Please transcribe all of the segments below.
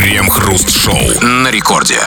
Крем-хруст-шоу на рекорде.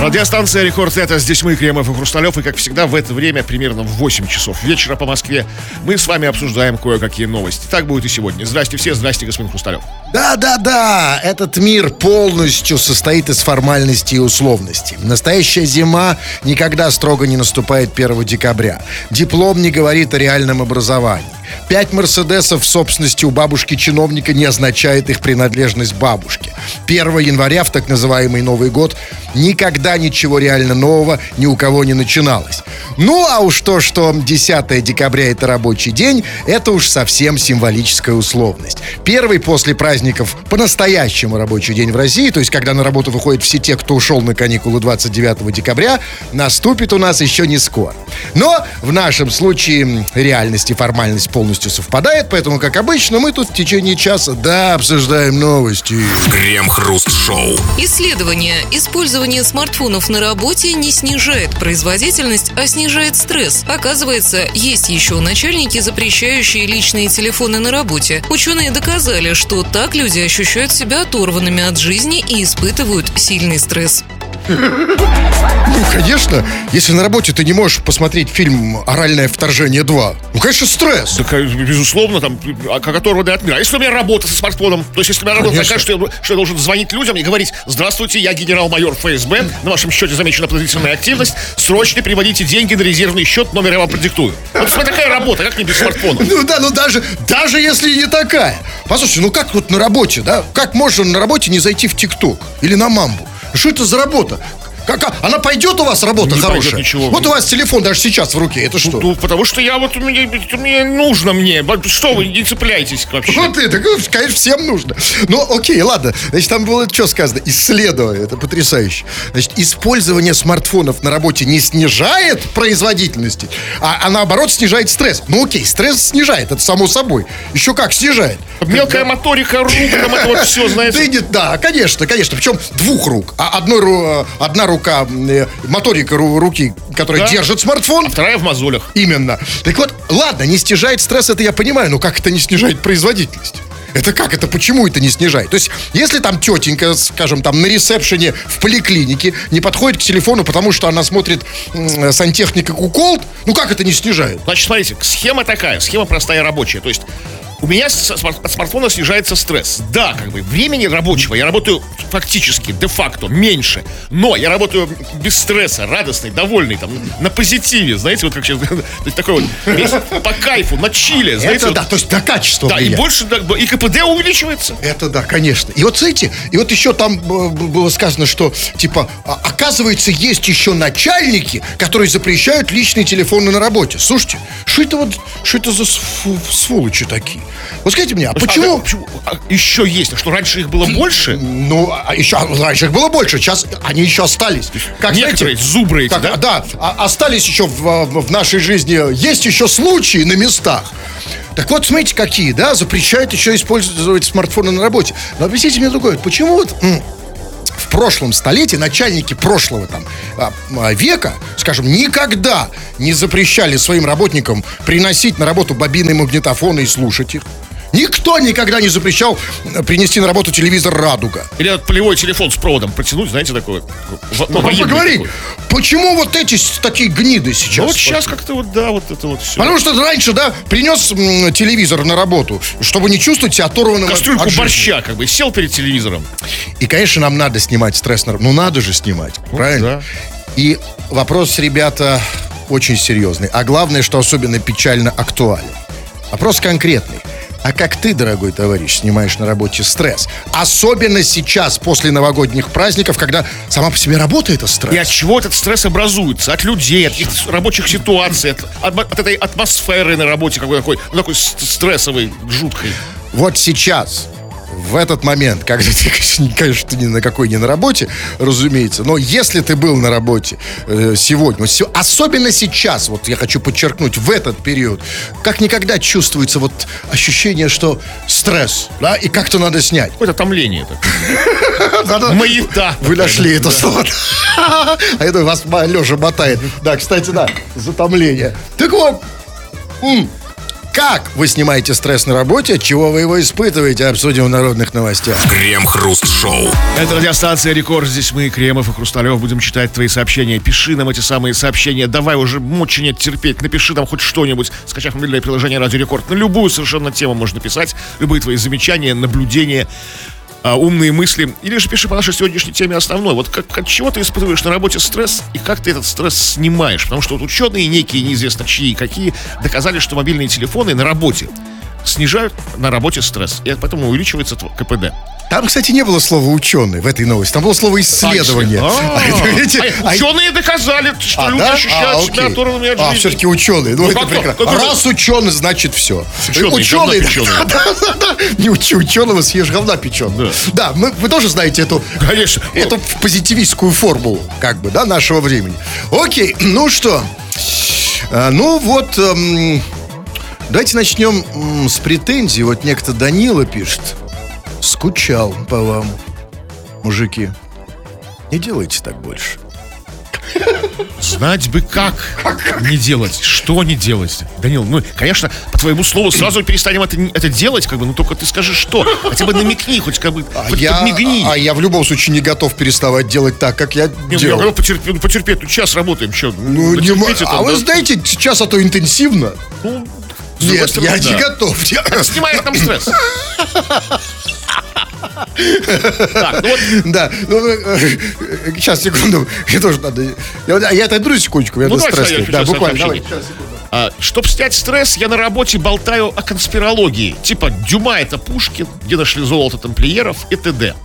Радиостанция «Рекорд» — это здесь мы, Кремов и Хрусталев, и, как всегда, в это время, примерно в 8 часов вечера по Москве, мы с вами обсуждаем кое-какие новости. Так будет и сегодня. Здрасте все, здрасте, господин Хрусталев. Да-да-да, этот мир полностью состоит из формальностей и условностей. Настоящая зима никогда строго не наступает 1 декабря. Диплом не говорит о реальном образовании. Пять Мерседесов в собственности у бабушки-чиновника не означает их принадлежность бабушке. 1 января в так называемый Новый год никогда ничего реально нового ни у кого не начиналось. Ну, а уж то, что 10 декабря это рабочий день, это уж совсем символическая условность. Первый после праздников по-настоящему рабочий день в России, то есть когда на работу выходят все те, кто ушел на каникулы 29 декабря, наступит у нас еще не скоро. Но в нашем случае реальность и формальность полностью совпадает, поэтому, как обычно, мы тут в течение часа, да, обсуждаем новости. Крем-хруст-шоу. Исследование. Использование смартфонов на работе не снижает производительность, а снижает стресс. Оказывается, есть еще начальники, запрещающие личные телефоны на работе. Ученые доказали, что так люди ощущают себя оторванными от жизни и испытывают сильный стресс. Ну, конечно, если на работе ты не можешь посмотреть фильм «Оральное вторжение 2», ну, конечно, стресс. Так, безусловно, там, а которого от мира. А если у меня работа со смартфоном? То есть, если у меня работа Конечно. такая, что я, что я должен звонить людям и говорить, здравствуйте, я генерал-майор ФСБ, на вашем счете замечена подозрительная активность, срочно приводите деньги на резервный счет, номер я вам продиктую. Вот смотри, такая работа, как не без смартфона? Ну да, ну даже, даже если не такая. Послушайте, ну как вот на работе, да? Как можно на работе не зайти в ТикТок или на Мамбу? Что это за работа? Как, а- она пойдет у вас работа Не хорошая? ничего. Вот у вас телефон даже сейчас в руке, это что? Ну, потому что я вот, мне, мне нужно мне. Что вы, не цепляйтесь вообще. Вот так, ну, конечно, всем нужно. Ну, окей, ладно. Значит, там было что сказано? Исследование, это потрясающе. Значит, использование смартфонов на работе не снижает производительности, а, а наоборот снижает стресс. Ну, окей, стресс снижает, это само собой. Еще как снижает. Мелкая моторика рук, там это вот все, Да, знаете. да, конечно, конечно. Причем двух рук. А одной, ру- одна рука, э, моторика ру- руки, которая Да. держит смартфон. Вторая в мозолях. Именно. Так вот, ладно, не снижает стресс, это я понимаю, но как это не снижает производительность? Это как? Это почему это не снижает? То есть, если там тетенька, скажем, там на ресепшене в поликлинике не подходит к телефону, потому что она смотрит сантехника Куколд, ну как это не снижает? Значит, смотрите, схема такая, схема простая рабочая. То есть у меня с- от смартфона снижается стресс. Да, как бы времени рабочего я работаю фактически, де-факто, меньше. Но я работаю без стресса, радостный, довольный, там, на позитиве, знаете, вот как сейчас, то есть такой вот, весь по кайфу, на чиле, знаете. это вот. да, то есть на качество Да, и влияет. больше, да, и КПД увеличивается. Это да, конечно. И вот смотрите, и вот еще там э, было сказано, что типа а- оказывается есть еще начальники, которые запрещают личные телефоны на работе. Слушайте, что это вот, что это за сволочи такие? Вот скажите мне, а почему? А, почему? А, еще есть, а что раньше их было больше? Ну, а еще раньше их было больше, сейчас они еще остались. Как, Некоторые знаете, зубры эти, как- да? да, а- остались еще в, в нашей жизни. Есть еще случаи на местах. Так вот, смотрите, какие, да, запрещают еще использовать смартфоны на работе. Но объясните мне другое, почему вот в прошлом столетии начальники прошлого там а, а, века, скажем, никогда не запрещали своим работникам приносить на работу бобины магнитофоны и слушать их. Никто никогда не запрещал э, принести на работу телевизор «Радуга». Или этот полевой телефон с проводом протянуть, знаете, такой. Ну, такой. Почему вот эти такие гниды сейчас? Ну вот сейчас как-то вот, да, вот это вот все. Потому что раньше, да, принес м, телевизор на работу, чтобы не чувствовать себя оторванным от- Кастрюльку от жизни. борща, как бы, сел перед телевизором. И, конечно, нам надо снимать стресс. на- Ну, надо же снимать, правильно? да. И вопрос, ребята, очень серьезный. А главное, что особенно печально актуален. Вопрос конкретный. А как ты, дорогой товарищ, снимаешь на работе стресс? Особенно сейчас, после новогодних праздников, когда сама по себе работа это стресс. И от чего этот стресс образуется? От людей, от их рабочих ситуаций, от, от- от этой атмосферы на работе, какой такой, ну, такой с- стрессовой, жуткой. Вот сейчас, в этот момент, когда ты, конечно, ты ни на какой не на работе, разумеется, но если ты был на работе э, сегодня, особенно сейчас, вот я хочу подчеркнуть, в этот период, как никогда чувствуется вот ощущение, что стресс, да, и как-то надо снять. Какое-то томление такое. Маята. Вы нашли это слово. А это вас Леша мотает. Да, кстати, да, затомление. Так вот, Как вы снимаете стресс на работе, от чего вы его испытываете, обсудим в народных новостях. Крем-хруст-шоу. Это радиостанция Рекорд. Здесь мы, Кремов и Хрусталев, будем читать твои сообщения. Пиши нам эти самые сообщения. Давай уже мочи нет терпеть. Напиши нам хоть что-нибудь, скачав мобильное приложение Радио Рекорд. На любую совершенно тему можно писать. Любые твои замечания, наблюдения а, умные мысли. Или же пиши по нашей сегодняшней теме основной. Вот как, от чего ты испытываешь на работе стресс и как ты этот стресс снимаешь? Потому что вот ученые, некие, неизвестно чьи и какие, доказали, что мобильные телефоны на работе снижают на работе стресс. И поэтому увеличивается КПД. Там, кстати, не было слова ученый в этой новости. Там было слово исследование. А, видите, а а- Ученые доказали, что А, люди ощущают А, себя оторванными от А, жизни. все-таки ученые. Ну, Ну, это прекрасно. Раз ученый, значит все. Ученый, да, да. Не учи ученого, съешь говна печеного. Да, мы- вы тоже знаете эту, Конечно. эту позитивистскую формулу, как бы, да, нашего времени. Окей, ну что. А, ну вот, эм, давайте начнем с претензий. Вот некто Данила пишет. Скучал по вам, мужики. Не делайте так больше. Знать бы как, не делать, что не делать. Данил, ну, конечно, по твоему слову сразу перестанем это, это делать, как бы, ну только ты скажи что. Хотя бы намекни, хоть как бы, А хоть я, подмигни. а я в любом случае не готов переставать делать так, как я Не, ну, я делал. говорю, потерпи, ну, потерпеть, ну час работаем, что? Ну, не мо- а вы знаете, сейчас а то интенсивно. Ну, Нет, я не готов. Я- Снимает нам стресс. Так, ну вот Да, ну, э, э, сейчас, секунду, мне тоже надо. Я, я отойду секундочку, я Ну, давай, стресс. Да, буквально, давай. А, чтоб снять стресс, я на работе болтаю о конспирологии. Типа, Дюма это Пушкин, где нашли золото тамплиеров и т.д. То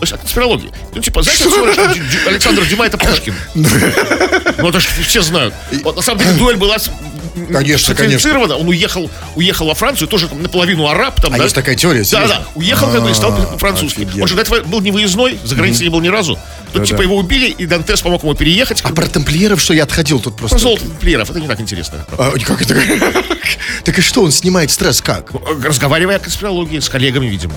есть о конспирологии. Ну, типа, знаете, Дю- Александр Дюма это Пушкин. Ну, это же все знают. Вот, на самом деле, дуэль была Конечно, сфальсифицирована. Он уехал, уехал во Францию, тоже там наполовину араб. Там, А да? есть такая теория, Да, да. Уехал как бы и стал А, французским. Он же до этого был не выездной, за границей не был ни разу. Тут, типа, его убили, и Дантес помог ему переехать. А про тамплиеров что я отходил тут просто? Про золото тамплиеров, это не так интересно. А, как это? Так и что, он снимает стресс как? Разговаривая о конспирологии с коллегами, видимо.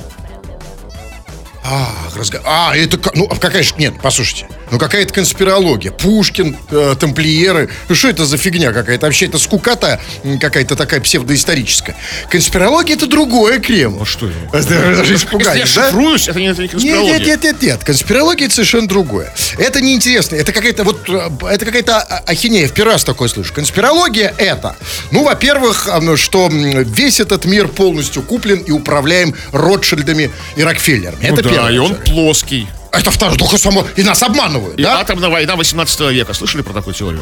А, разго- а, это ну а какая же нет, послушайте, ну какая-то конспирология, Пушкин, э, тамплиеры, ну что это за фигня какая-то? Вообще это скукота какая-то такая псевдоисторическая. Конспирология это другое, Крем. Ну что это? Даже Если я испугались, да? шифруюсь, это не, это не Нет, конспирология. нет, нет, нет, нет. Конспирология это совершенно другое. Это неинтересно. Это какая-то вот э, это какая-то а- ахинея. В первый раз такое слышу. Конспирология это, ну, во-первых, а, что весь этот мир полностью куплен и управляем Ротшильдами и Рокфеллерами. Ну это да, первое. и он плоский. Это второе, только само. И нас обманывают, И да? атомная война 18 века. Слышали про такую теорию?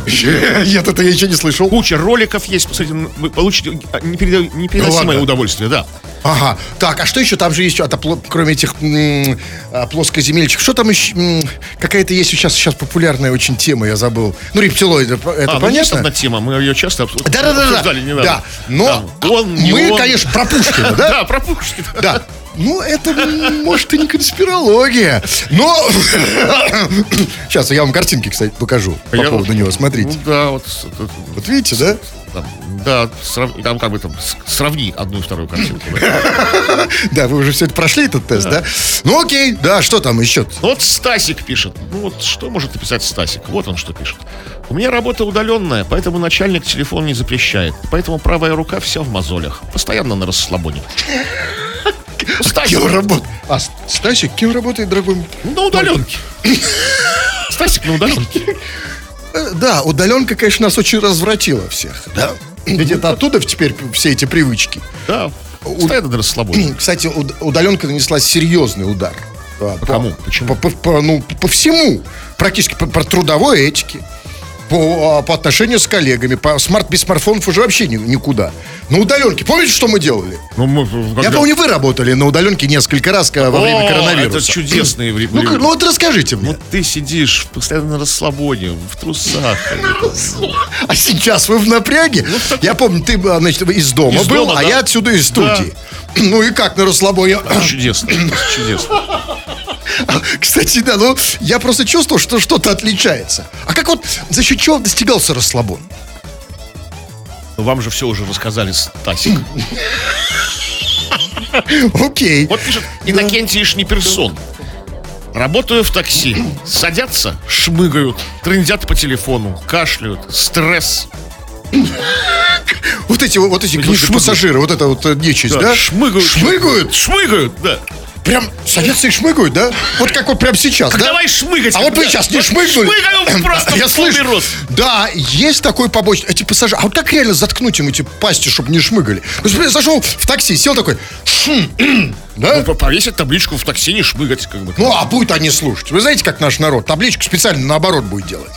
Нет, это я еще не слышал. Куча роликов есть, посмотрите, вы получите непереносимое ладно. удовольствие, да. Ага. Так, а что еще? Там же есть, а, кроме этих м, а, плоскоземельчиков, что там еще? м, Какая-то есть сейчас, сейчас популярная очень тема, я забыл. Ну, рептилоиды, это а, ну, есть понятно? одна тема, мы ее часто обсу- Да, да, да, обсуждали да. недавно. Да. Но Там он, мы, он. конечно, про Пушкина, да? Да, про Пушкина. Да. Ну, это, может, и не конспирология. Но... Сейчас я вам картинки, кстати, покажу по Я- поводу него. Смотрите. Ну да, вот, это- Вот видите, да? да, срав- там как бы там сравни одну и вторую картинку. да. Да, вы уже все это прошли, этот тест, да? Ну, окей, да, что там еще? Ну, Вот Стасик пишет. Ну вот что может написать Стасик? Вот он что пишет. У меня работа удаленная, поэтому начальник телефон не запрещает. Поэтому правая рука вся в мозолях. Постоянно на расслабоне. Стасик, Кем работает? А, Стасик, кем работает, дорогой? на удаленке. Стасик на удаленке. Э, Да, удаленка, конечно, нас очень развратила всех, да? Ведь это оттуда теперь все эти привычки. Да, постоянно на расслабоне. Кстати, уд- удаленка нанесла серьезный удар. А, По, кому? Почему? По, по- по- ну, по всему. Практически по, по трудовой этике. По, а, по отношению с коллегами. По смарт, без смартфонов уже вообще ни- никуда. На удаленке. Помните, что мы делали? Ну, мы, Я помню, вы работали на удаленке несколько раз когда- во время О, коронавируса. это чудесные вре- Ну, времена. ну вот расскажите мне. Вот ты сидишь постоянно на расслабоне, в трусах. А сейчас вы в напряге? Я помню, ты а, значит, из дома Ну, был, а я отсюда из студии. Ну и как на расслабоне? Чудесно, чудесно. Кстати, да, ну я просто чувствовал, что что-то отличается. А как вот за счет чего достигался расслабон? Ну, Вам же все уже рассказали, Стасик. Окей. Вот пишет Иннокентий Шниперсон. Работаю в такси. Садятся, шмыгают, трындят по телефону, кашляют, стресс. Вот эти вот эти пассажиры, вот это вот э, нечисть, да? Шмыгают. Шмыгают? Шмыгают, да. Прям садятся и шмыгают, да? Вот как вот прям сейчас, Так да? давай шмыгать. А вот вы сейчас не Вот шмыгнули? Шмыгаю просто Я слышу. рост. Да, есть такой побочный. Эти пассажиры. А вот как реально заткнуть им эти пасти, чтобы не шмыгали? Есть, например, зашел в такси, сел такой. «Шм, Да? Ну, повесить табличку в такси, не шмыгать, как бы. Ну, а будет они слушать. Вы знаете, как наш народ табличку специально наоборот будет делать?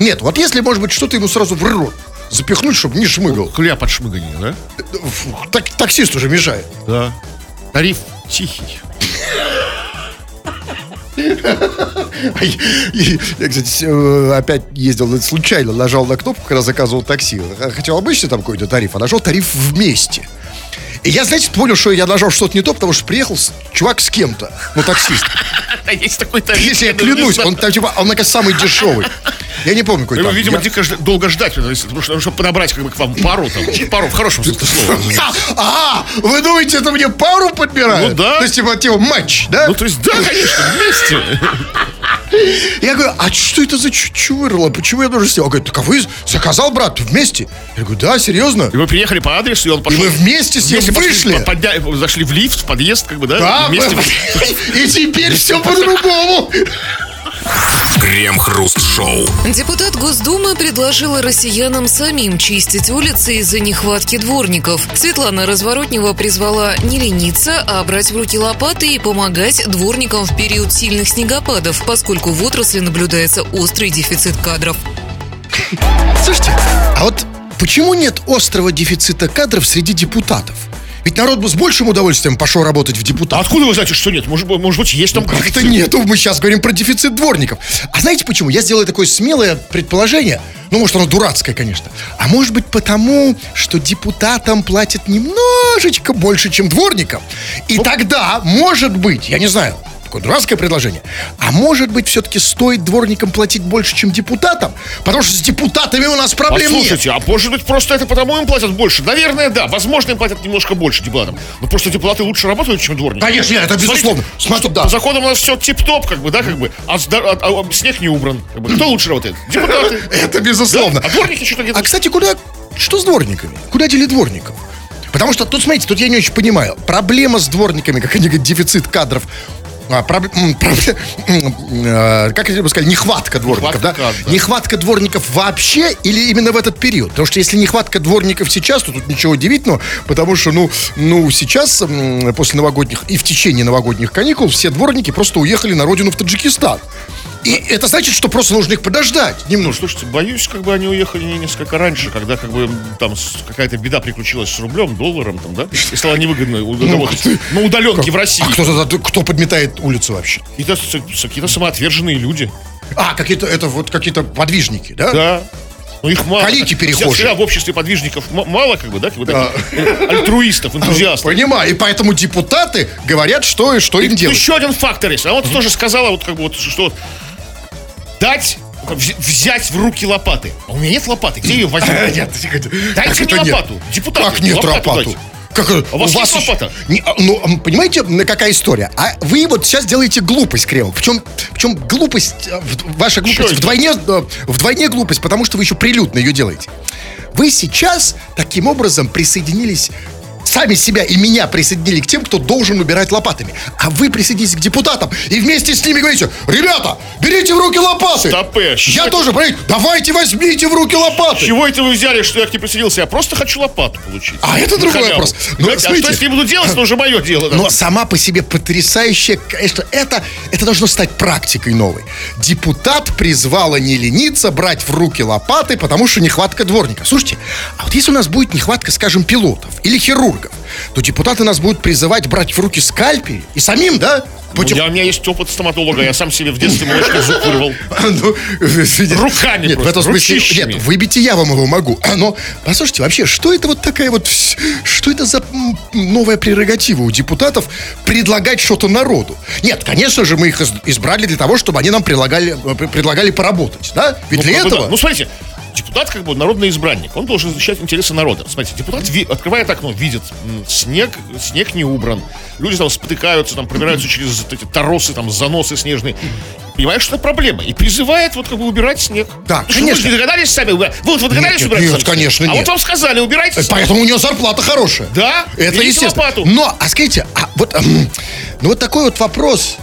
Нет, вот если, может быть, что-то ему сразу в рот запихнуть, чтобы не шмыгал. Хля под шмыганье, да? Фу, Так, таксист уже мешает. Да. Тариф тихий. Я, кстати, э, опять ездил случайно, нажал на кнопку, когда заказывал такси. Хотел обычный там какой-то тариф, а нажал тариф вместе. И я, знаете, понял, что я нажал что-то не то, потому что приехал с- чувак с кем-то, ну, таксист. А есть такой тариф. Если я клянусь, он там, типа, он, наконец, самый дешевый. Я не помню, какой Ему, там. видимо, Я- дико долго ждать, потому что, потому что, чтобы подобрать как бы к вам пару, там, пару в хорошем смысле слова. А, вы думаете, это мне пару подбирают? Ну да. То есть, типа, типа, матч, да? Ну, то есть, да, конечно, вместе. Я говорю, а что это за чу- чувырло? Почему я должен сел? Он говорит, так а вы заказал, брат, вместе? Я говорю, да, серьезно? И вы приехали по адресу, и он пошел... мы вместе с ним вышли? подня- зашли в лифт, в подъезд, как бы, да? Да, и вместе... мы- и теперь все по-другому. Крем-хруст-шоу. Депутат Госдумы предложила россиянам самим чистить улицы из-за нехватки дворников. Светлана Разворотнева призвала не лениться, а брать в руки лопаты и помогать дворникам в период сильных снегопадов, поскольку в отрасли наблюдается острый дефицит кадров. Слушайте, а вот почему нет острого дефицита кадров среди депутатов? Ведь народ бы с большим удовольствием пошел работать в А депутат. откуда вы знаете, что нет? Может, быть- может быть, есть там... Как-то нету, мы сейчас говорим про дефицит дворников. А знаете почему? Я сделаю такое смелое предположение. Ну, может, оно дурацкое, конечно. А может быть, потому, что депутатам платят немножечко больше, чем дворникам. И тогда, может быть, я не знаю, такое дурацкое предложение, а может быть, все-таки стоит дворникам платить больше, чем депутатам? Потому что с депутатами у нас проблем нет. Послушайте, а может быть просто это потому им платят больше? Наверное, да. Возможно, им платят немножко больше депутатам. Но просто депутаты лучше работают, чем дворники. Конечно, нет, это безусловно. Смотри, да. По законам у нас все тип-топ, как бы, да, как бы. А, сда- а- а снег не убран. Как бы. Кто лучше работает? Депутаты. Это безусловно. А дворники что-то где-то... А, кстати, куда... Что с дворниками? Куда дели дворников? Потому что тут, смотрите, тут я не очень понимаю. Проблема с дворниками, как они говорят, дефицит кадров. А, пробле- м, э, как я бы сказал, нехватка дворников, Нехватка да? кадров. Нехватка дворников вообще или именно в этот период? Потому что если нехватка дворников сейчас, то тут ничего удивительного, потому что, ну, ну сейчас, после новогодних и в течение новогодних каникул, все дворники просто уехали на родину в Таджикистан. И это значит, что просто нужно их подождать Ну, немножко. слушайте, боюсь, как бы они уехали не несколько раньше, когда как бы там какая-то беда приключилась с рублем, долларом, там, да, и стало невыгодно работать на удаленке в России. А кто, кто подметает улицу вообще? С- какие-то самоотверженные люди. А, какие-то, это вот какие-то подвижники, да? Да. Ну их мало. Калики перехожие. Всегда в обществе подвижников мало, как бы, да, как бы таких, э, альтруистов, энтузиастов. Понимаю, и поэтому депутаты говорят, что и что им Тут делать. еще один фактор есть. А вот тоже сказала, вот как бы вот, что дать, взять в руки лопаты. А у меня нет лопаты, где ее возьму? Нет, Дайте мне это лопату. Депутаты, Как нет лопату. Как, э, А у вас есть лопата? Не, а, ну, понимаете, какая история? А вы вот сейчас делаете глупость, Кремов. Причем, причем глупость, э, в- ваша глупость это? вдвойне, э, вдвойне глупость, потому что вы еще прилюдно ее делаете. Вы сейчас таким образом присоединились сами себя и меня присоединили к тем, кто должен убирать лопатами. А вы присоединились к депутатам и вместе с ними говорите, ребята, берите в руки лопаты. Стопэ, что Я тоже, понимаете, давайте возьмите в руки лопаты. Чего это вы взяли, что я к ней присоединился? Я просто хочу лопату получить. А это другой халяву. вопрос. Ну, Понимаете? а смотрите. что если я буду делать, это уже мое дело. да. Но сама по себе потрясающая, конечно, это, это должно стать практикой новой. Депутат призвала не лениться, брать в руки лопаты, потому что нехватка дворников. Слушайте, а вот если у нас будет нехватка, скажем, пилотов или хирургов, то депутаты нас будут призывать брать в руки скальпель и самим, да? Ну, Потих- я- у меня есть опыт стоматолога, я сам себе в детстве молочный зуб вырвал. Ну, Руками Нет, в просто, этом смысле, ручищами. нет, выбить и я вам его могу. Но, послушайте, вообще, что это вот такая вот, что это за новая прерогатива у депутатов предлагать что-то народу? Нет, конечно же, мы их из- избрали для того, чтобы они нам предлагали, э, предлагали поработать, да? Ведь Ну, для бы да. этого... Ну, смотрите, депутат как бы народный избранник. Он должен защищать интересы народа. Смотрите, депутат ви- открывает окно, видит, снег, снег не убран. Люди там спотыкаются, там пробираются через эти торосы, там заносы снежные. понимает, что это проблема. И призывает вот как бы убирать снег. Да, Что конечно. Вы же догадались сами убирать? Вы вот вы догадались Нет, убирать нет, снег? конечно, А нет. вот вам сказали, убирайте снег. Поэтому у нее зарплата хорошая. Да? Это естественно. лопату. Но, а скажите, а вот, ну вот такой вот вопрос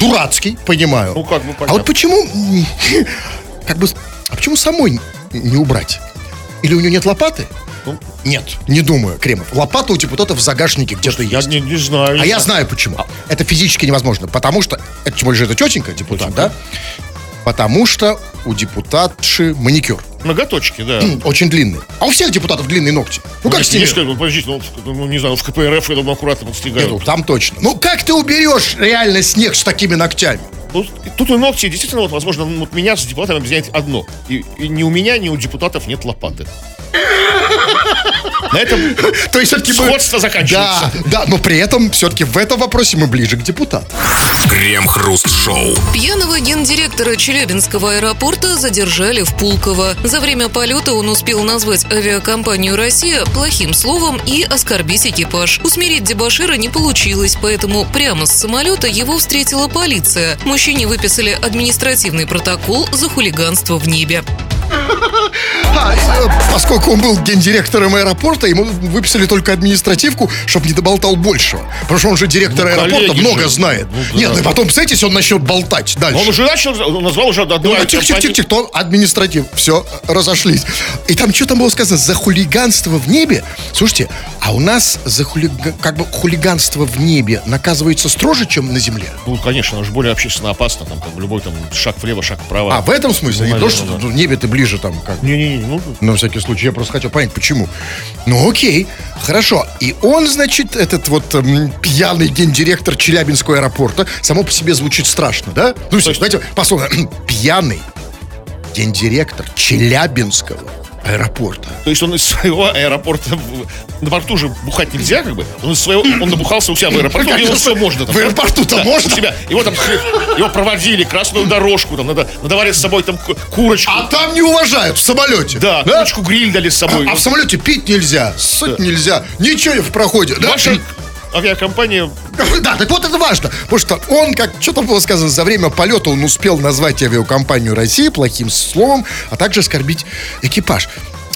дурацкий, понимаю. Ну, как бы А понятно. вот почему, как бы, а почему самой не убрать? Или у нее нет лопаты? Ну. Нет, не думаю, Кремов. Лопата у депутатов в загашнике где-то Я есть. не, не знаю. А я знаю почему. Это физически невозможно. Потому что, это тем более же это тетенька, депутат, да? Потому что у депутатши маникюр Ноготочки, да. очень длинный. А у всех депутатов длинные ногти. Ну как Нет, с ними? есть как бы, подождите, ну, ну, не знаю, в КПРФ, я думаю, аккуратно подстригают. Нету, там точно. Ну как ты уберешь реально снег с такими ногтями? Ну, тут и ногти, действительно, вот, возможно, вот меня с депутатами объединяет одно. И, и ни у меня, ни у депутатов нет лопаты. На этом То есть все-таки Сходство заканчивается. Да, да, но при этом все-таки в этом вопросе мы ближе к депутату. Крем-хруст-шоу. Пьяного гендиректора Челябинского аэропорта задержали в Пулково. За время полета он успел назвать авиакомпанию «Россия» плохим словом и оскорбить экипаж. Усмирить дебошира не получилось, поэтому прямо с самолета его встретила полиция. Мужчине выписали административный протокол за хулиганство в небе. А, э, поскольку он был гендиректором аэропорта, ему выписали только административку, чтобы не доболтал большего. Потому что он же директор Ну, аэропорта, много же. знает. Ну, да. Нет, ну и потом, если он начнет болтать дальше. Он уже начал, он назвал уже одну Ну, тихо, тихо, тихо, тихо, то административ. Все, разошлись. И там что там было сказано? За хулиганство в небе? Слушайте, а у нас за хулига... как бы хулиганство в небе наказывается строже, чем на земле? Ну, конечно, оно же более общественно опасно, там, там любой там шаг влево, шаг вправо. А, в этом смысле? Ну, не то, что наверное, да. в небе ты ближе там как Не-не-не, ну, На всякий случай, я просто хотел понять, почему. Ну, окей, хорошо. И он, значит, этот вот эм, пьяный гендиректор Челябинского аэропорта, само по себе звучит страшно, да? Ну, есть- знаете, пословно, пьяный гендиректор Челябинского аэропорта. то есть он из своего аэропорта, на борту же бухать нельзя, как бы, он из своего, он набухался у себя в аэропорту, где это? все можно. Там, В аэропорту-то Да, можно? Себя. Его там, его проводили, красную дорожку, там, надо, надавали с собой там ку- курочку. А там не уважают в самолете. да, курочку гриль дали с собой. А в самолете пить нельзя, ссать нельзя, ничего в проходе. Да? Ваша авиакомпания Да, так вот это важно. Потому что он, как что там было сказано, за время полета он успел назвать авиакомпанию России плохим словом, а также оскорбить экипаж.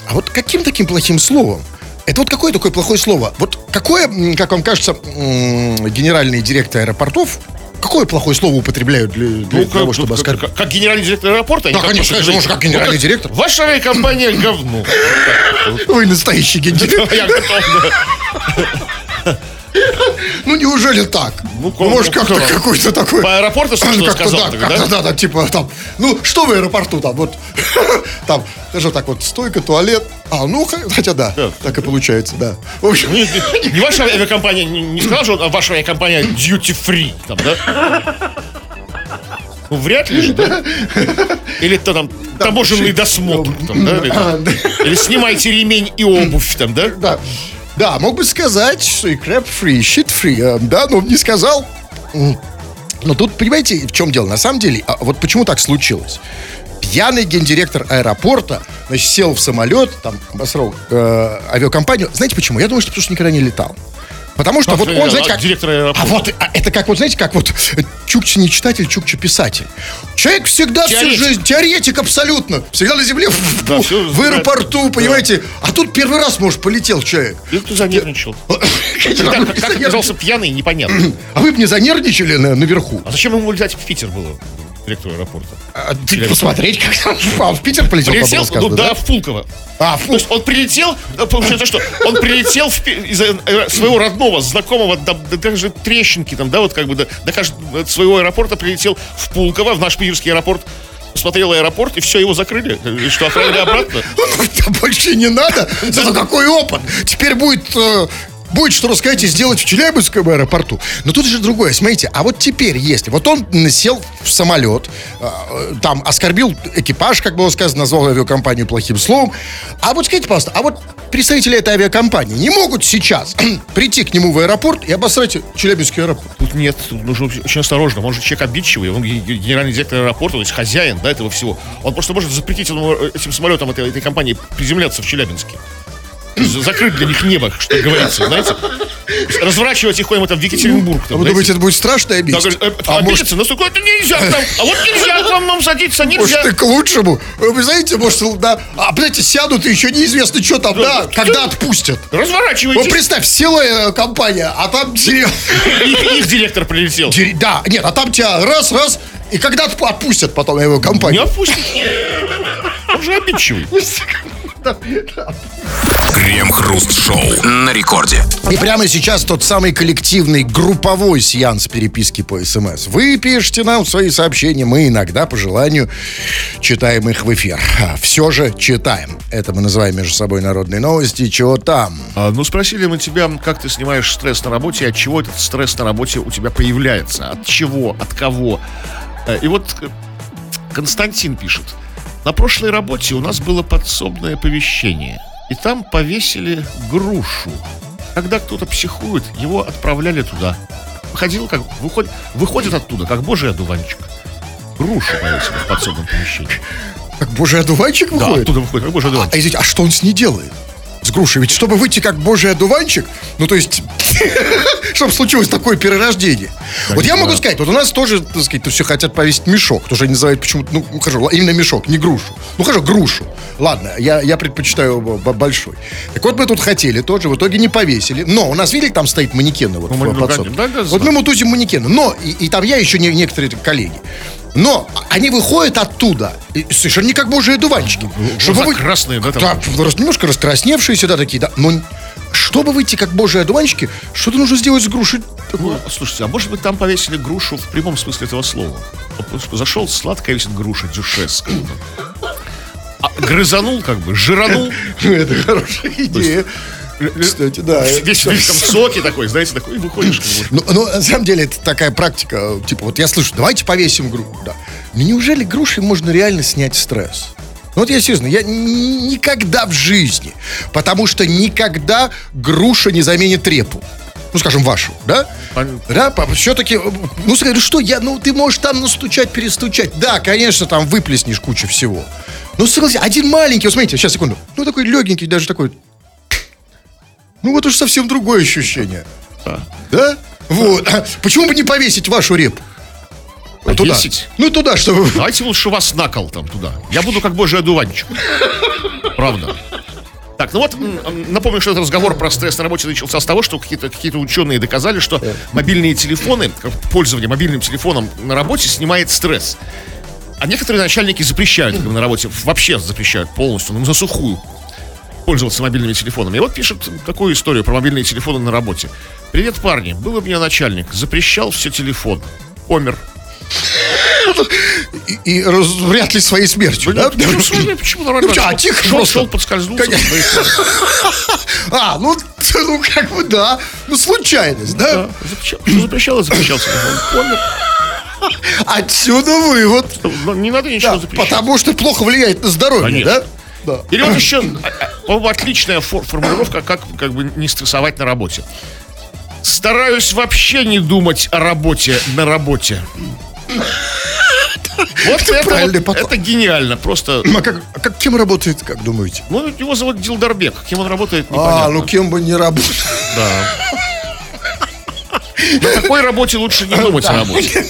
А вот каким таким плохим словом? Это вот какое такое плохое слово? Вот какое, как вам кажется, м, генеральные директоры аэропортов, какое плохое слово употребляют для, для Ну, того, как, чтобы как, оскорбить? как- как генеральный директор аэропорта? Да, не как конечно, конечно, может, как генеральный Вот директор. Ваша авиакомпания говно. Вы настоящий гендиректор. Я готов. Ну, неужели так? Ну, Ну, может, как- как-то как? какой-то такой... По аэропорту что Как-то, сказал, да, как-то, да? да, да, типа там, ну, что в аэропорту там, вот, там, даже так вот, стойка, туалет, а, ну, хотя да, Да. так и получается, да. В общем, Ну, Не, не- не ваша авиакомпания, не, не сказал же а ваша авиакомпания duty free, там, да? Ну, вряд ли же, да? Или то там таможенный досмотр, там, да? Или, да. или снимайте ремень и обувь, там, да? да, да, мог бы сказать, что и crap free, shit free, э, да, но не сказал. Но тут, понимаете, в чем дело? На самом деле, а вот почему так случилось? Пьяный гендиректор аэропорта, значит, сел в самолет, там, обосрал э, авиакомпанию. Знаете почему? Я думаю, что потому что никогда не летал. Потому что Как вот он, знаете, как... директор аэропорта? А вот а это как вот, знаете, как вот Чукча не читатель, Чукча писатель. Человек всегда всю Теоретик. жизнь, теоретик абсолютно, всегда на земле, в, Да, в- всё в аэропорту, понимаете. А тут первый раз, может, полетел человек. И кто занервничал? Как, оказался пьяный, непонятно. А вы бы не занервничали на- наверху? А зачем ему летать в Питер было, директору аэропорта? А, ты посмотреть, как там. А, в Питер полетел, Прилетел, ну да, в Пулково. А, в То есть он прилетел, э, получается, что он прилетел в из э, своего родного, знакомого, даже трещинки, там, да, вот как бы до, до каждого своего аэропорта прилетел в Пулково, в наш питерский аэропорт, посмотрел аэропорт, и все, его закрыли. И что, отправили обратно? Да больше не надо. Зато какой опыт. Теперь будет... Будет что рассказать и сделать в Челябинском аэропорту. Но тут же другое. Смотрите, а вот теперь если... Вот он сел в самолет, э, там оскорбил экипаж, как было сказано, назвал авиакомпанию плохим словом. А вот скажите, пожалуйста, а вот представители этой авиакомпании не могут сейчас прийти к нему в аэропорт и обосрать Челябинский аэропорт? Тут нет, тут нужно очень осторожно. Может, человек обидчивый, он ге- генеральный директор аэропорта, то есть хозяин, да, этого всего. Он просто может запретить этим самолетам этой, этой компании приземляться в Челябинске. За- закрыть для них небо, что говорится, знаете. Разворачивать их куда-нибудь там в Екатеринбург. А Там, вы знаете. думаете, это будет страшно Да, обидеть? говорит, э, А может, обидеться, ну сколько это нельзя к нам, а вот нельзя к вам нам садиться, может, нельзя. и к лучшему? Вы знаете, может, да, а, блядь, сядут, и еще неизвестно, что там, да, когда отпустят. Вот Разворачивайтесь. представь, силовая компания, а там дерев- Их, директор прилетел. дерев- Да, нет, а там тебя раз, раз, и когда отп- отпустят потом его Не компанию. отпустит. Он же обидчивый. Крем-хруст-шоу на рекорде. И прямо сейчас тот самый коллективный групповой сеанс переписки по СМС. Вы пишете нам свои сообщения, мы иногда по желанию читаем их в эфир. Все же читаем. Это мы называем между собой народные новости. Чего там? А, ну, спросили мы тебя, как ты снимаешь стресс на работе, и от чего этот стресс на работе у тебя появляется, от чего, от кого. Э, И вот э, Константин пишет. На прошлой работе у нас было подсобное оповещение, и там повесили грушу. Когда кто-то психует, его отправляли туда. Выходил, как, выходит, выходит оттуда, как божий одуванчик. Грушу повесили в подсобном помещении. Как божий одуванчик Да, выходит? оттуда выходит, как божий а, одуванчик. извините, а что он с ней делает? С грушей. Ведь чтобы выйти как божий одуванчик, ну то есть, чтобы случилось такое перерождение. вот я могу сказать, вот у нас тоже, так сказать, все хотят повесить мешок. Тоже называют почему-то, ну, ну, хорошо, именно мешок, не грушу. Ну хорошо, грушу. Ладно, я, я предпочитаю большой. Так вот мы тут хотели тоже, в итоге не повесили. Но у нас, видели, там стоит манекены вот Ну, в подсобке? да, да, Вот мы мутузим манекены. Но, и, и там я еще не, некоторые коллеги. Но они выходят оттуда, и совершенно не как божьи одуванчики. глаза вы- красные, да, там? Да, немножко раскрасневшиеся, да, такие, да. Но чтобы выйти как божьи одуванчики, что-то нужно сделать с грушей. Ну, слушайте, а может быть там повесили грушу в прямом смысле этого слова? Зашел, сладкая висит груша, дюшес. А грызанул как бы, жиранул. Это хорошая идея. Кстати, да. Весь весь там соки такой, знаете, такой, и выходишь. Ну, ну, на самом деле, это такая практика. Типа, вот я слышу, давайте повесим грушу. Да. Ну, неужели грушей можно реально снять стресс? Ну, вот я серьезно, я никогда в жизни. Потому что никогда груша не заменит репу. Ну, скажем, вашу, да? Понятно. Да, папа, все-таки, ну, скажи, что я, ну, ты можешь там настучать, перестучать. Да, конечно, там выплеснешь кучу всего. Ну, согласись, один маленький, вот смотрите, сейчас, секунду. Ну, такой легенький, даже такой. Ну, вот уж совсем другое ощущение. Да? Вот. А Почему бы не повесить вашу репу? Вот туда. Повесить? Ну, туда, чтобы... Давайте лучше вас на кол там туда. Я буду как божий одуванчик. Правда. Так, ну вот, напомню, что этот разговор про стресс на работе начался с того, что какие-то какие ученые доказали, что мобильные телефоны, как пользование мобильным телефоном на работе снимает стресс. А некоторые начальники запрещают как бы, на работе, вообще запрещают полностью, ну, за сухую пользоваться мобильными телефонами. И вот пишет такую историю про мобильные телефоны на работе. Привет, парни. Был у меня начальник. Запрещал все телефон. Помер. И, и раз- вряд ли своей смертью, да? Ну, смотри, почему нормально? Ну, а, тихо шел, просто. шел, подскользнулся. А, ну, ну, как бы да. Ну, случайность, да? Да, запрещал, запрещал и запрещал телефон. Помер. Отсюда вывод. Ну, Не надо ничего Да, запрещать. потому что плохо влияет на здоровье, Конечно. да? Да. Или вот еще, а, а, по-моему, отличная фор- формулировка, как как бы не стрессовать на работе. Стараюсь вообще не думать о работе на работе. Вот это, правильный вот- подход. это гениально, просто. А как, а как кем работает, как думаете? Ну, его зовут Дилдарбек. Кем он работает, А, непонятно. ну кем бы не работал. Да. На такой работе лучше не думать о работе.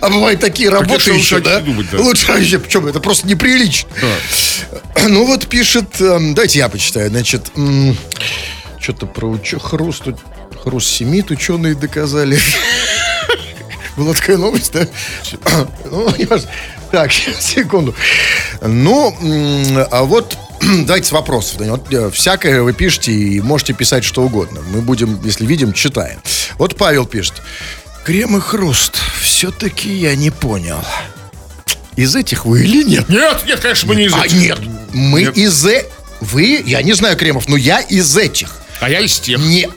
А бывают такие работы лучше еще, да? думать, да. Лучше вообще, почему? Это просто неприлично. Ну вот пишет, эм, дайте я почитаю, значит, что-то про учё, хруст, хруст семит ученые доказали. Была такая новость, да? Ну. Так, секунду. Ну, м, а вот давайте с вопросов. Да, Вот, э, всякое вы пишете и можете писать что угодно. Мы будем, если видим, читаем. Вот Павел пишет. Крем и хруст. Все-таки я не понял. Из этих вы или нет? Нет, нет, конечно, мы не из А, этих. нет. Мы Нет. из... э- Вы, я не знаю, Кремов, но я из этих. А я из тех. Не...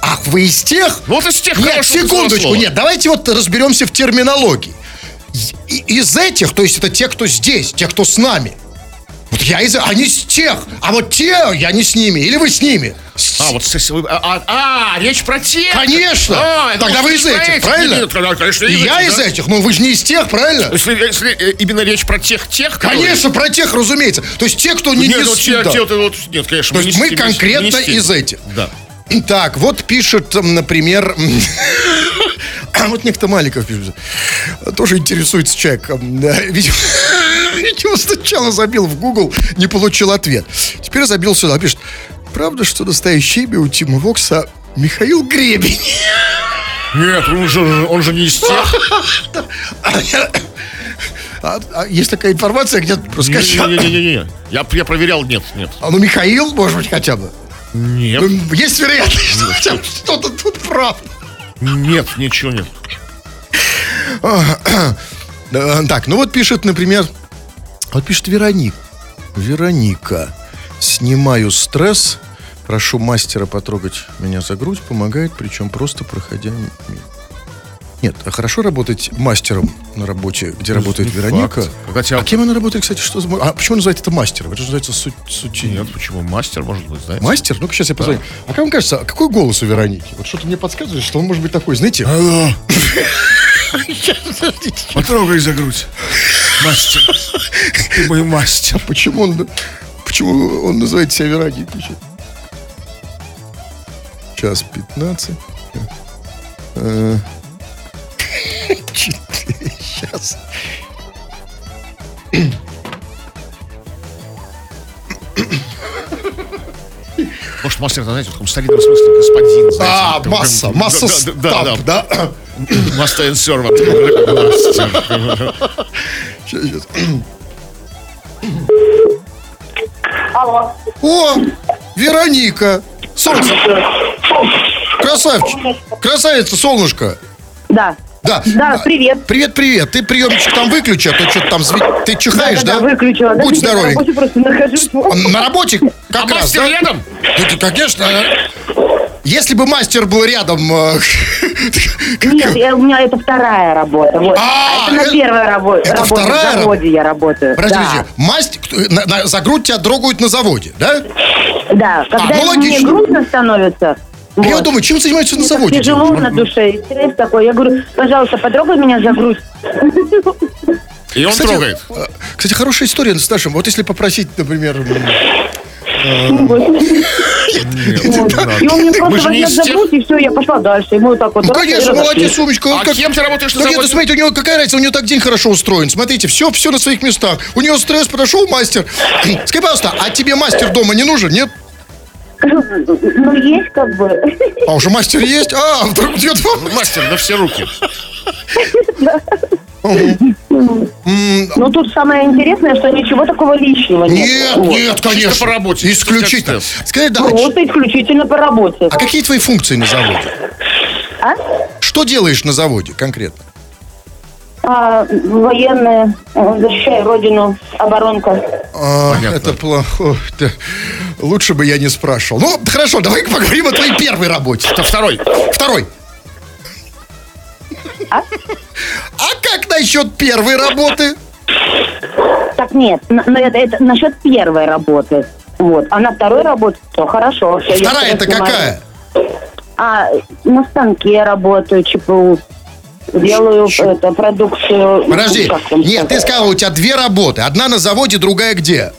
Ах, вы из тех? Ну, вот из тех Нет, секундочку, слова. нет, давайте вот разберемся в терминологии. И- Из этих, то есть это те, кто здесь, те, кто с нами. Вот я из... Они с тех, а вот те, я не с ними. Или вы с ними? С- А, вот с- а, а, а, речь про тех. Конечно! А, Тогда вы из этих, этих. правильно? Нет, конечно, И я из да. этих, ну вы же не из тех, правильно? Если, если, э, именно речь про тех-тех, Конечно, про тех, разумеется. То есть те, кто не Нет, ну, несут, те- да. те вот, вот, нет, конечно. То есть не мы с теми, не конкретно с из этих. Да. Так, вот пишет, например, м, вот некто Маликов пишет, тоже интересуется человек. Видимо, видимо, сначала забил в Google, не получил ответ. Теперь забил сюда, пишет, правда, что настоящее имя у Тима Вокса Михаил Гребень? Нет, он же, он же не из тех. А, а есть такая информация, где-то проскочила. Не-не-не-не. Я, я проверял, нет, нет. А ну Михаил, может быть, хотя бы. Нет, Ну, Есть вероятность, что что-то тут правда. нет, ничего нет. Так, ну вот пишет, например, вот пишет Вероника. Вероника. Снимаю стресс. Прошу мастера потрогать меня за грудь. Помогает, причем просто проходя мимо. Нет, а хорошо работать мастером на работе, где работает не Вероника. факт. Тебя- А кем она работает, кстати, что за... А почему называется это мастером? Это же называется суть... суть- Нет, почему? Мастер, может быть, знаете? Мастер? Ну-ка, сейчас я позвоню. А как вам кажется, а какой голос у Вероники? Вот что-то мне подсказывает, что он может быть такой, знаете... Потрогай за грудь. Мастер. Ты мой мастер. Почему он, почему он называет себя? Щас. Час 15. Э, Четыре. Сейчас. Может, мастер, знаете, в таком старинном смысле господин. знаете, А, масса, масса да, да, Щас, щас. Алло. О, Вероника. Солнце. Красавчик. Красавица, солнышко. Да. Да. Да, привет. Привет, привет. Ты приемчик там выключи, а то что-то там зви- Ты чихаешь, да? Да, выключила. Будь Да, я на работе просто нахожусь. На работе как А раз, мастер да? рядом? Да, ты, конечно. Если бы мастер был рядом... э, Нет, я- у меня это вторая работа. Вот. А, это на это- первой рабо- это работе. вторая В заводе я работаю. Подожди, да. Масть, на- на- за грудь тебя трогают на заводе, да? да, когда ну, мне логично. грустно становится, Я вот, думаю, чем занимаются на заводе? тяжело на душе, стресс такой. Я говорю, пожалуйста, потрогай меня за грудь. И он Кстати, трогает. э, Кстати, хорошая история с нашим. Вот если попросить, например... Вот. Мы просто же не возьмет из за тех- грудь, и все, я пошла дальше. Ему вот так вот. Ну, конечно, молодец, Умочка. он А кем ты работаешь на ну, заводе? смотрите, у него какая разница, у него так день хорошо устроен. Смотрите, все, все на своих местах. У него стресс, подошел мастер. Скажи, пожалуйста, а тебе мастер дома не нужен, нет? Ну, есть как бы. А уже мастер есть? А, вдруг идет Мастер на все руки. Ну, тут самое интересное, что ничего такого личного нет. Нет, нет, конечно. по работе, Исключительно. Скажи, да, Просто исключительно по работе. а какие твои функции на заводе? А? Что делаешь на заводе конкретно? А, военные, э, защищаю родину, оборонка. А, Понятно. это плохо. Да. Лучше бы я не спрашивал. Ну, хорошо, давай поговорим о твоей первой работе. Это второй. Второй. А? А как насчет первой работы? Так нет, на- но это, это насчет первой работы. Вот. А на второй работе все хорошо. Вторая это какая? А, на станке работаю, ЧПУ. Делаю это, продукцию. Подожди. вам Нет, ты сказать? сказал, у тебя две работы. Одна на заводе, другая где?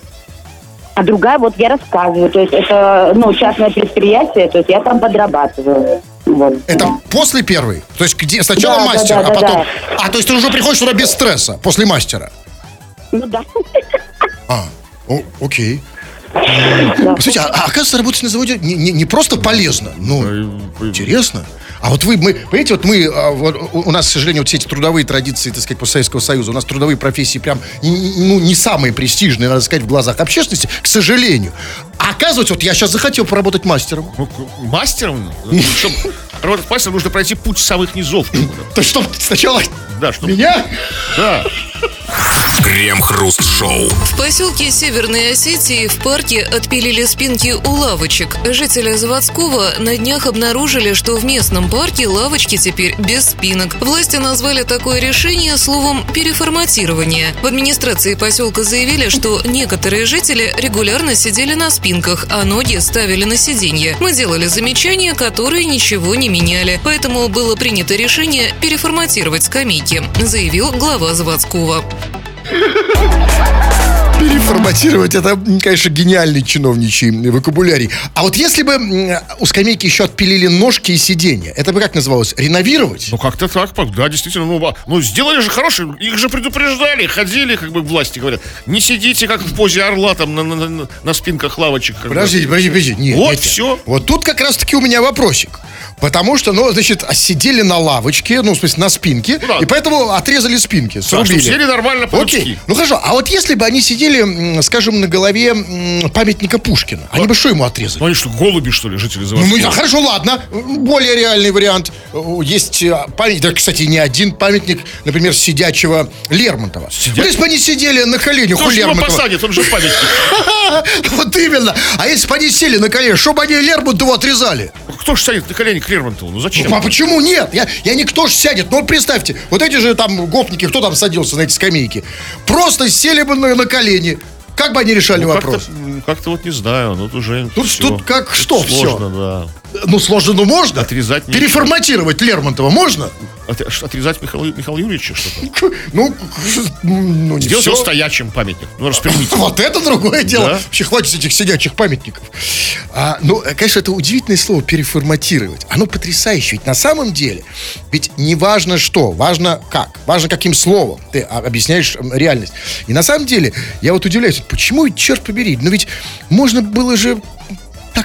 А другая, вот я рассказываю. То есть это, ну, частное предприятие, то есть я там подрабатываю. Вот. Это после первой? То есть где сначала Да, да, мастер, да, а да, потом... да. А, то есть ты уже приходишь туда без стресса, после мастера? Ну да. А, о- окей. Да. Слушайте, а, а оказывается, работать на заводе не, не- не просто полезно, ну, интересно. А вот вы, мы, понимаете, вот мы, а, вот у нас, к сожалению, вот все эти трудовые традиции, так сказать, Советского Союза, у нас трудовые профессии прям, ну, не самые престижные, надо сказать, в глазах общественности, к сожалению. А оказывается, вот я сейчас захотел поработать мастером. Ну, Мастером? Чтобы работать мастером, нужно пройти путь с самых низов. То что, сначала Да, меня? Да. Крем-хруст-шоу. В поселке Северной Осетии в парке отпилили спинки у лавочек. Жители Заводского на днях обнаружили, что в местном парке лавочки теперь без спинок. Власти назвали такое решение словом «переформатирование». В администрации поселка заявили, что некоторые жители регулярно сидели на спинках, а ноги ставили на сиденье. Мы делали замечания, которые ничего не меняли, поэтому было принято решение переформатировать скамейки, заявил глава Заводского. Переформатировать это, конечно, гениальный чиновничий вокабулярий. А вот если бы у скамейки еще отпилили ножки и сиденья, это бы как называлось? Реновировать? Ну, как-то так, да, действительно, ну, ну, сделали же хорошие, их же предупреждали, ходили, как бы, власти говорят, не сидите, как в позе орла, там, на, на- на- на спинках лавочек. как бы. Подождите, подождите, подождите. Нет, Вот нет, всё. Вот тут как раз-таки у меня вопросик. Потому что, ну, значит, сидели на лавочке, ну, в смысле, на спинке, Ну да. и поэтому отрезали спинки, срубили. чтобы сидели нормально по-людски. Окей. Ну, хорошо, а вот если бы они сидели, скажем, на голове памятника Пушкина, они бы что ему отрезали? Ну, они что, голуби, что ли, жители Ну, Заводского? ну, хорошо, ладно. Более реальный вариант. Э, Есть э, памятник, да, кстати, не один памятник, например, сидячего Лермонтова. Сидя- Вот если бы они сидели на коленях Кто у же его Лермонтова. посадит, он же памятник. Вот именно. А если бы они сели на колени, чтобы они Лермонтову отрезали? Кто же садит на колени к Лермонтову? Ну, зачем? Ну, а почему нет? Я, я никто ж сядет. Ну, вот представьте, вот эти же там гопники, кто там садился на эти скамейки? Просто сели бы на, на колени. Как бы они решали Ну, как-то, вопрос? м, как-то вот не знаю, ну, тут уже Тут- всё. тут как что Сложно, да. Ну, сложно, но можно. Отрезать. Переформатировать Лермонтова можно? От- отрезать Михаила, Михаила Юрьевича что-то? Ну, ну не Сделать всё. его стоячим памятник. Ну, распрямите. Вот это другое дело. Да. Вообще хватит этих сидячих памятников. А, ну, э, конечно, это удивительное слово переформатировать. Оно потрясающее. Ведь на самом деле, ведь не важно что, важно как, важно каким словом ты объясняешь реальность. И на самом деле, я вот удивляюсь, почему, черт побери, но ведь можно было же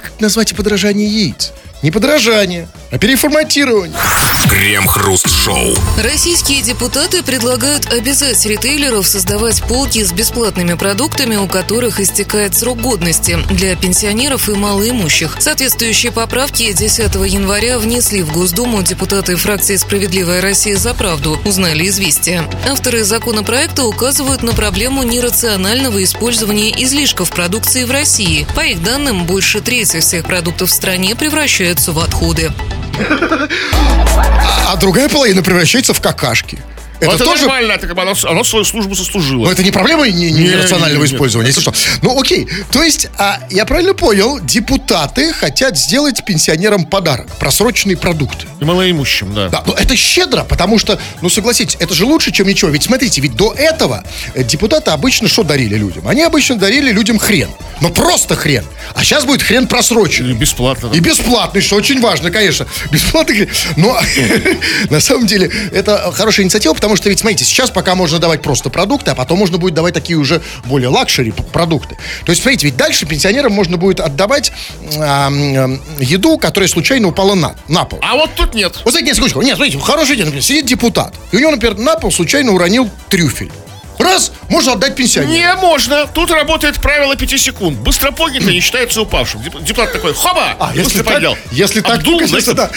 так назвать подражание яиц. Не подражание, а переформатирование. Крем-хруст-шоу. Российские депутаты предлагают обязать ритейлеров создавать полки с бесплатными продуктами, у которых истекает срок годности для пенсионеров и малоимущих. Соответствующие поправки 10 января внесли в Госдуму депутаты фракции «Справедливая Россия за правду», узнали известия. Авторы законопроекта указывают на проблему нерационального использования излишков продукции в России. По их данным, больше трети всех продуктов в стране превращаются в отходы. А другая половина превращается в какашки. Это, Это, тоже нормально, это как бы оно, оно свою службу сослужило. Но это не проблема не, не- Не, нерационального не, не. использования, если что. Ну, окей. То есть, а, я правильно понял, депутаты хотят сделать пенсионерам подарок. Просроченные продукты. И малоимущим, да. Да, но это щедро, потому что, ну, согласитесь, это же лучше, чем ничего. Ведь смотрите, ведь до этого э, депутаты обычно что дарили людям? Они обычно дарили людям хрен. Но просто хрен. А сейчас будет хрен И просроченный. бесплатно. И бесплатный, что очень важно, конечно. Бесплатный. хрен. Но на самом деле это хорошая инициатива, потому что ведь, смотрите, сейчас пока можно давать просто продукты, а потом можно будет давать такие уже более luxury продукты. То есть, смотрите, ведь дальше пенсионерам можно будет отдавать а, м, еду, которая случайно упала на, на пол. А вот тут нет. Вот знаете, нет, секундочку, нет, смотрите, хороший день, например, сидит депутат, и у него, например, на пол случайно уронил трюфель. Раз, можно отдать пенсионеру. Не можно. Тут работает правило 5 секунд. Быстро поднято не считается упавшим. Деп- Депутат такой, хоба! А, если быстро так, поднял. если так, Обдул, то, конечно, да.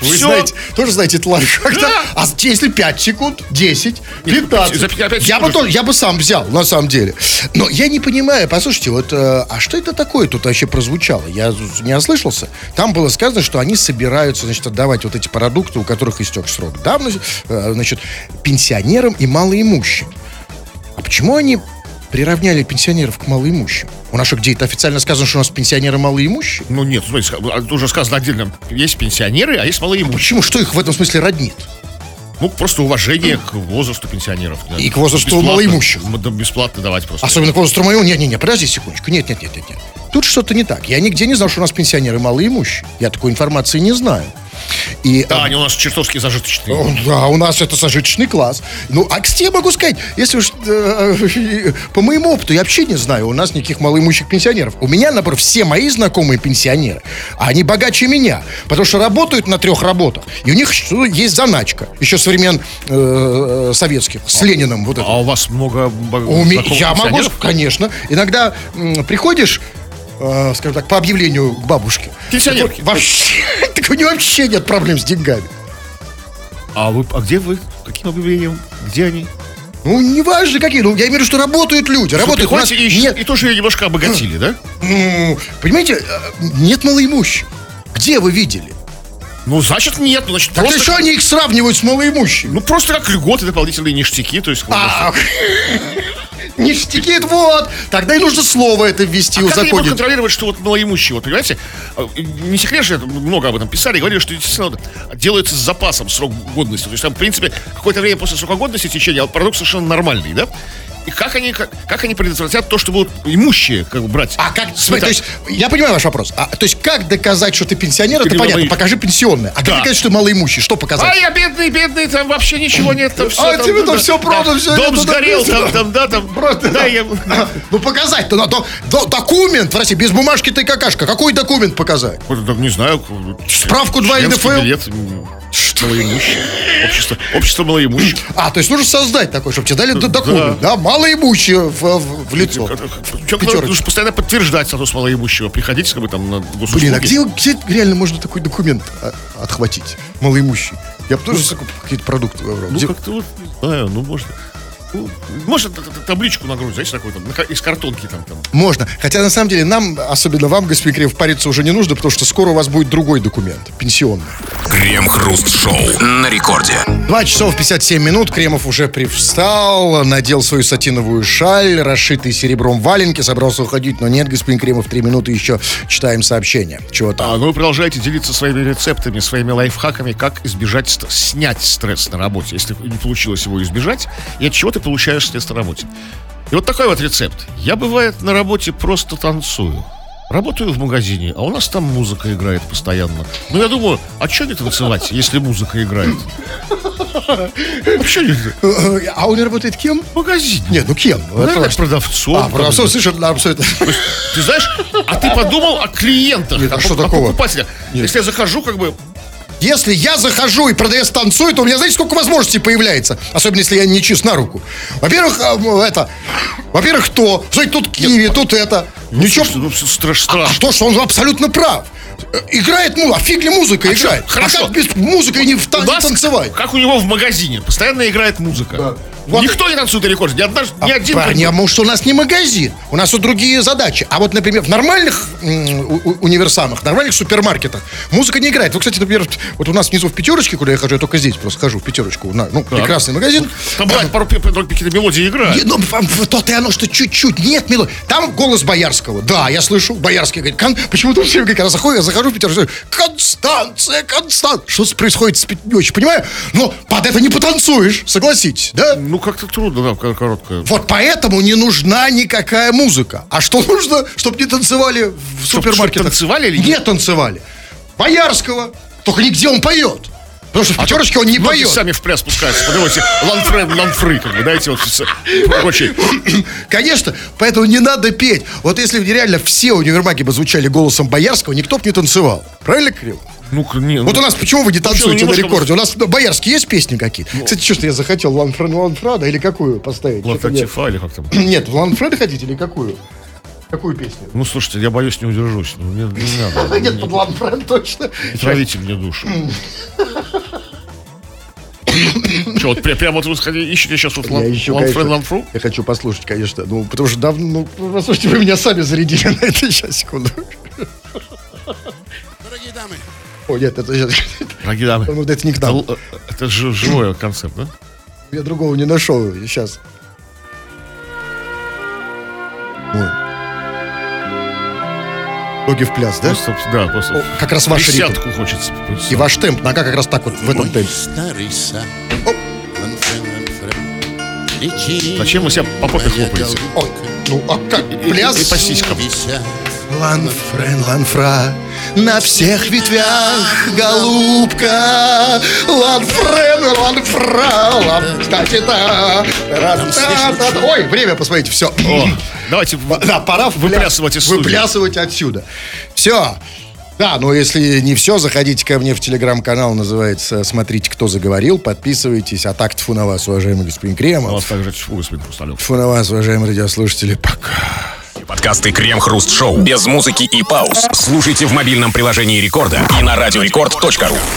Вы Всё. знаете, тоже знаете это лайфхак, да? А если 5 секунд, 10, 15, за пять- пять я бы, тоже, я бы сам взял, на самом деле. Но я не понимаю, послушайте, вот, э, а что это такое тут вообще прозвучало? Я не ослышался. Там было сказано, что они собираются, значит, отдавать вот эти продукты, у которых истек срок давности, э, значит, пенсионерам и малоимущим. Почему они приравняли пенсионеров к малоимущим? У нас что, где это официально сказано, что у нас пенсионеры малоимущие? Ну нет, смотрите, а, уже сказано отдельно. Есть пенсионеры, а есть малоимущие. Почему? Что их в этом смысле роднит? Ну, просто уважение к возрасту пенсионеров. да. И к возрасту Бесплатно- малоимущих. Бесплатно давать просто. Особенно к возрасту моего. Не, не, не, подожди секундочку. Нет, нет, нет, нет, нет. Тут что-то не так. Я нигде не знал, что у нас пенсионеры малоимущие. Я такой информации не знаю. И, Да, а, они у нас чертовски зажиточные. Да, у нас это сожиточный класс. Ну, а кстати, я могу сказать, если уж э, по моему опыту, я вообще не знаю, у нас никаких малоимущих пенсионеров. У меня, например, все мои знакомые пенсионеры, а они богаче меня, потому что работают на трех работах. И у них есть заначка, еще со времен э, советских, с Лениным. Вот это. А у вас много бо- У меня, знакомых я могу, конечно. Иногда м, приходишь, э, скажем так, по объявлению к бабушке. Пенсионерки. Так Вообще, так у нее вообще нет проблем с деньгами. А вы, а где вы? Каким объявлением? Где они? Ну, неважно какие. Ну, я имею в виду, что работают люди. Работают. У нас и, нет, и тоже ее немножко обогатили, да? ну, понимаете, э, нет малоимущих. Где вы видели? Ну, значит, нет. Ну, значит, Так просто... что они их сравнивают с малоимущими? Ну, просто как льготы, дополнительные ништяки, то есть... Ах, ништяки, вот. Тогда и нужно слово это ввести, А как они узаконить. контролировать, что вот малоимущие, вот понимаете, э, не секрет это много об этом писали, говорили, что действительно делается с запасом срок годности. То есть там, в принципе, какое-то время после срока годности течения, а продукт совершенно нормальный, да? И как они, как, как они предотвратят то, что будут имущие как бы брать? А как, смотри, то есть, я понимаю ваш вопрос. А, то есть, как доказать, что ты пенсионер, это понятно, малои- покажи пенсионное. А как Да. доказать, что ты малоимущий? Что показать? А я бедный, бедный, там вообще ничего нет, там все. А, тебе там всё продано, всё Дом сгорел, там, там, да, там. Просто, да, я... Ну, показать-то надо. До- Документ, прости, без бумажки ты какашка. Какой документ показать? Так, не знаю. Справку 2 членский НДФЛ? М, малоимущих. Общество, общество малоимущих. А, то есть нужно создать такой, чтобы тебе дали д- документ, да, малоимущие в, в- в лицо. Человек нужно постоянно подтверждать статус малоимущего. Приходите как бы там на госуслуги. Блин, а где, где реально можно такой документ а, отхватить? Малоимущий. Я бы тоже закуп- какие-то продукты выбрал. Ну, как-то вот, знаю, ну, можно... Ну, можно табличку нагрузить, знаете, такой там, на из картонки там, там. Можно. Хотя, на самом деле, нам, особенно вам, господин Кремов, париться уже не нужно, потому что скоро у вас будет другой документ, пенсионный. Крем-хруст-шоу на рекорде. 2 часов 57 минут. Кремов уже привстал, надел свою сатиновую шаль, расшитый серебром валенки, собрался уходить, но нет, господин Кремов, три минуты еще читаем сообщение. Чего там? А, ну вы продолжаете делиться своими рецептами, своими лайфхаками, как избежать, снять стресс на работе, если не получилось его избежать, и от чего ты получаешь стресс на работе. И вот такой вот рецепт. Я, бывает, на работе просто танцую. Работаю в магазине, а у нас там музыка играет постоянно. Ну, я думаю, а что не танцевать, если музыка играет? Вообще не А он работает кем? в магазине. Нет, ну кем? Ну, Это наверное, важно. продавцом. А, да, все это. Ты знаешь, а ты подумал о клиентах, Нет, а что о такого? покупателях. Если я захожу, как бы, Если я захожу и продавец танцует, то у меня, знаете, сколько возможностей появляется? Особенно, если я не чист на руку. Во-первых, а, ну, это... Во-первых, то. Знаете, тут киви, тут это. Ничего. слушайте, ну, все страш- А страшно. то, что он абсолютно прав. Э, Играет музыка, а фиг ли музыка А играет? хорошо. А как без музыки не, в не танцевать? Как у него в магазине, постоянно играет музыка. Вот. Никто не танцует на рекорде, ни, одна, ни один. Парни, а может, у нас не магазин, у нас вот другие задачи. А вот, например, в нормальных у- универсамах, нормальных супермаркетах музыка не играет. Вот, кстати, например, вот у нас внизу в пятерочке, куда я хожу, я только здесь просто хожу в пятерочку. на- ну, прекрасный магазин. Там бывает пару какие-то мелодии играют. Ну, то-то и оно, что чуть-чуть. Нет, мило. Там голос Боярского. Да, я слышу. Боярский говорит, «Кон-» почему-то все говорят, когда заходит, я захожу в Петербург, Констанция, Констанция. Что происходит, не очень понимаю. Но под это не потанцуешь, согласитесь, да? Ну, как-то трудно, да, кор- короткая. Вот поэтому не нужна никакая музыка. А что нужно, чтобы не танцевали в Чтоб- супермаркетах? чтоб танцевали или не нет? танцевали. Боярского. Только нигде он поет. Потому что в пятерочке он не поет. сами в пляс спускаются. Подумайте, ланфрен, ланфры, как бы, знаете, вот прочие. Конечно, поэтому не надо петь. Вот если реально все универмаги бы звучали голосом Боярского, никто бы не танцевал. Правильно, Кирилл? Ну, не, ну, Вот у нас почему вы не танцуете ну, на немножко- рекорде? У нас ну, Боярские есть песни какие-то? Кстати, что-то я захотел Ланфрен Ланфрада или какую поставить? Мне- Лататифа или как там. Нет, Ланфреда хотите или какую? Какую песню? Ну, слушайте, я боюсь, не удержусь. Ну, не, не надо. Нет, под Ланфред точно. Не травите мне душу. Что, вот пря- прямо вот вы сходи- ищете сейчас вот лан- ищу, ланфрен, конечно, ланфру? Я хочу послушать, конечно. Ну, потому что давно... Ну, послушайте, вы меня сами зарядили на это. Сейчас, секунду. Дорогие дамы, О, нет, это сейчас... Дорогие дамы, Ну, это не к нам. л- это живой концепт, да? Я другого не нашел. Сейчас. Ой. Ноги в пляс, да? Просто, да, просто. О, как раз ваш ритм. Хочется. И ваш темп, нога как раз так вот в этом темпе. старый сад. Зачем вы себя по попе хлопаете? Ой, ну, а как? Пляс? и по сиськам. Ланфрен, ланфра, на всех ветвях, голубка. Ланфрен, ланфра, лан... Кстати, да. Ой, время, посмотрите, все. О, давайте Да, пора выплясывать из студии. выплясывать отсюда. Все. Да, но если не все, заходите ко мне в телеграм-канал, называется «Смотрите, кто заговорил», подписывайтесь. А так тьфу на вас, уважаемый господин У Кремов. вас также тьфу, господин Хрусталев. Тьфу на вас, уважаемые радиослушатели. Пока. Подкасты Крем-хруст-шоу без музыки и пауз. Слушайте в мобильном приложении Рекорда и на радиорекорд.ру.